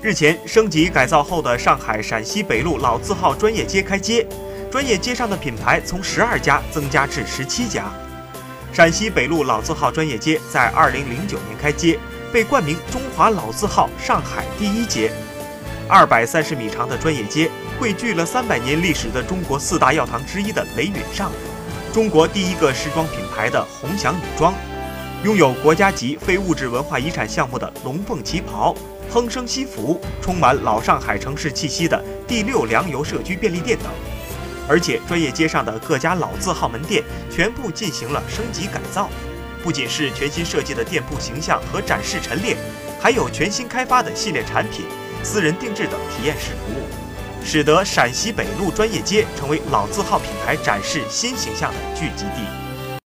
日前，升级改造后的上海陕西北路老字号专业街开街，专业街上的品牌从十二家增加至十七家。陕西北路老字号专业街在二零零九年开街，被冠名“中华老字号上海第一街”。二百三十米长的专业街汇聚了三百年历史的中国四大药堂之一的雷允上，中国第一个时装品牌的鸿翔女装，拥有国家级非物质文化遗产项目的龙凤旗袍、亨生西服，充满老上海城市气息的第六粮油社区便利店等。而且，专业街上的各家老字号门店全部进行了升级改造，不仅是全新设计的店铺形象和展示陈列，还有全新开发的系列产品、私人定制等体验式服务，使得陕西北路专业街成为老字号品牌展示新形象的聚集地。